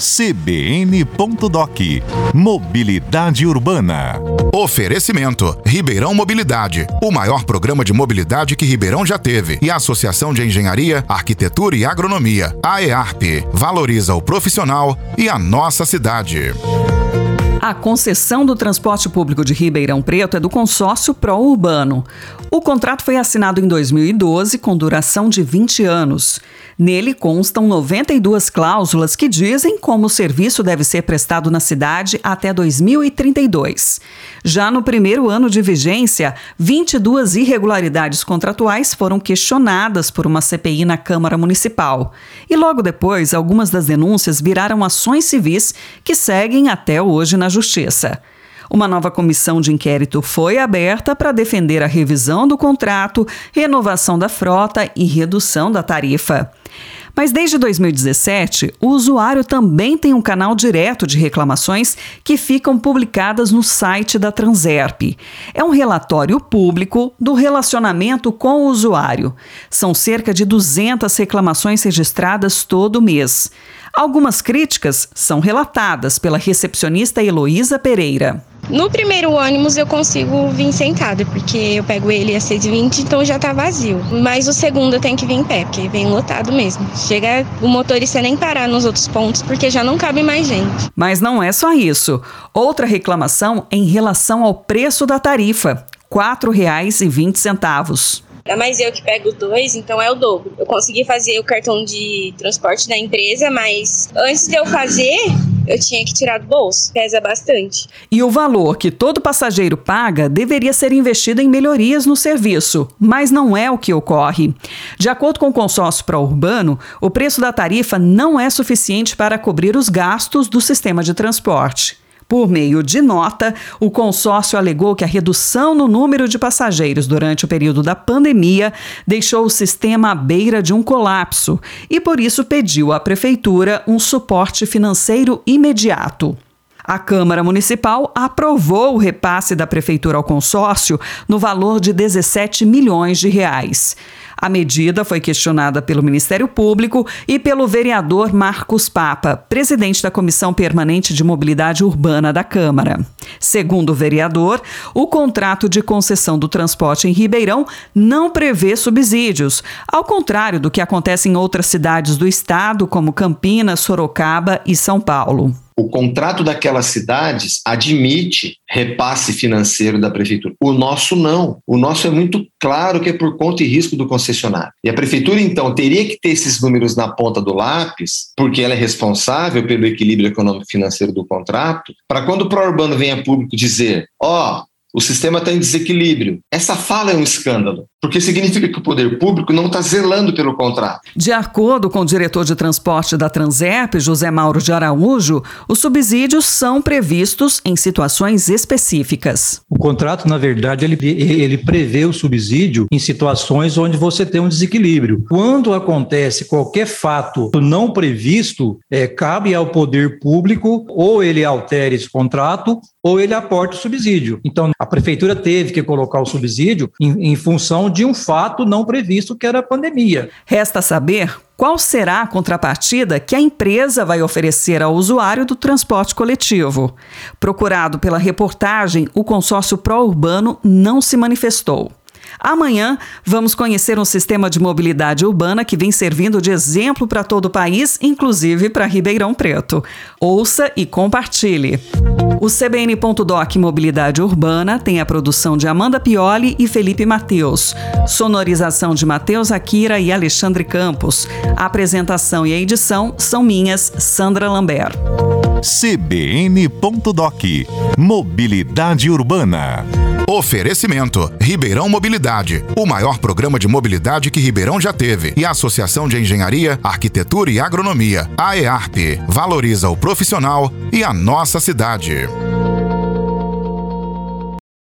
cbn.doc Mobilidade Urbana. Oferecimento: Ribeirão Mobilidade, o maior programa de mobilidade que Ribeirão já teve, e a Associação de Engenharia, Arquitetura e Agronomia, a EARP, valoriza o profissional e a nossa cidade. A concessão do transporte público de Ribeirão Preto é do consórcio Pró-Urbano. O contrato foi assinado em 2012 com duração de 20 anos. Nele constam 92 cláusulas que dizem como o serviço deve ser prestado na cidade até 2032. Já no primeiro ano de vigência, 22 irregularidades contratuais foram questionadas por uma CPI na Câmara Municipal. E logo depois, algumas das denúncias viraram ações civis que seguem até hoje na Justiça. Uma nova comissão de inquérito foi aberta para defender a revisão do contrato, renovação da frota e redução da tarifa. Mas desde 2017, o usuário também tem um canal direto de reclamações que ficam publicadas no site da Transerp. É um relatório público do relacionamento com o usuário. São cerca de 200 reclamações registradas todo mês. Algumas críticas são relatadas pela recepcionista Heloísa Pereira. No primeiro ônibus eu consigo vir sentada, porque eu pego ele às 6h20, então já tá vazio. Mas o segundo eu tenho que vir em pé, porque vem lotado mesmo. Chega o motorista nem parar nos outros pontos, porque já não cabe mais gente. Mas não é só isso. Outra reclamação em relação ao preço da tarifa, R$ 4,20. Ainda mais eu que pego dois, então é o dobro. Eu consegui fazer o cartão de transporte da empresa, mas antes de eu fazer, eu tinha que tirar do bolso. Pesa bastante. E o valor que todo passageiro paga deveria ser investido em melhorias no serviço, mas não é o que ocorre. De acordo com o consórcio pró-urbano, o preço da tarifa não é suficiente para cobrir os gastos do sistema de transporte. Por meio de nota, o consórcio alegou que a redução no número de passageiros durante o período da pandemia deixou o sistema à beira de um colapso e, por isso, pediu à prefeitura um suporte financeiro imediato. A Câmara Municipal aprovou o repasse da Prefeitura ao consórcio no valor de 17 milhões de reais. A medida foi questionada pelo Ministério Público e pelo vereador Marcos Papa, presidente da Comissão Permanente de Mobilidade Urbana da Câmara. Segundo o vereador, o contrato de concessão do transporte em Ribeirão não prevê subsídios, ao contrário do que acontece em outras cidades do estado, como Campinas, Sorocaba e São Paulo o contrato daquelas cidades admite repasse financeiro da prefeitura. O nosso não. O nosso é muito claro que é por conta e risco do concessionário. E a prefeitura, então, teria que ter esses números na ponta do lápis, porque ela é responsável pelo equilíbrio econômico financeiro do contrato, para quando o pró-urbano venha público dizer: ó, oh, o sistema está em desequilíbrio. Essa fala é um escândalo, porque significa que o poder público não está zelando pelo contrato. De acordo com o diretor de transporte da Transerp, José Mauro de Araújo, os subsídios são previstos em situações específicas. O contrato, na verdade, ele, ele prevê o subsídio em situações onde você tem um desequilíbrio. Quando acontece qualquer fato não previsto, é, cabe ao poder público ou ele altere esse contrato ou ele aporta o subsídio. Então, a prefeitura teve que colocar o subsídio em, em função de um fato não previsto, que era a pandemia. Resta saber qual será a contrapartida que a empresa vai oferecer ao usuário do transporte coletivo. Procurado pela reportagem, o consórcio pró-urbano não se manifestou. Amanhã vamos conhecer um sistema de mobilidade urbana que vem servindo de exemplo para todo o país, inclusive para Ribeirão Preto. Ouça e compartilhe. O CBN.doc Mobilidade Urbana tem a produção de Amanda Pioli e Felipe Mateus, sonorização de Mateus Akira e Alexandre Campos. A apresentação e a edição são minhas, Sandra Lambert. CBN.doc Mobilidade Urbana. Oferecimento: Ribeirão Mobilidade, o maior programa de mobilidade que Ribeirão já teve, e a Associação de Engenharia, Arquitetura e Agronomia, a EARP, valoriza o profissional e a nossa cidade.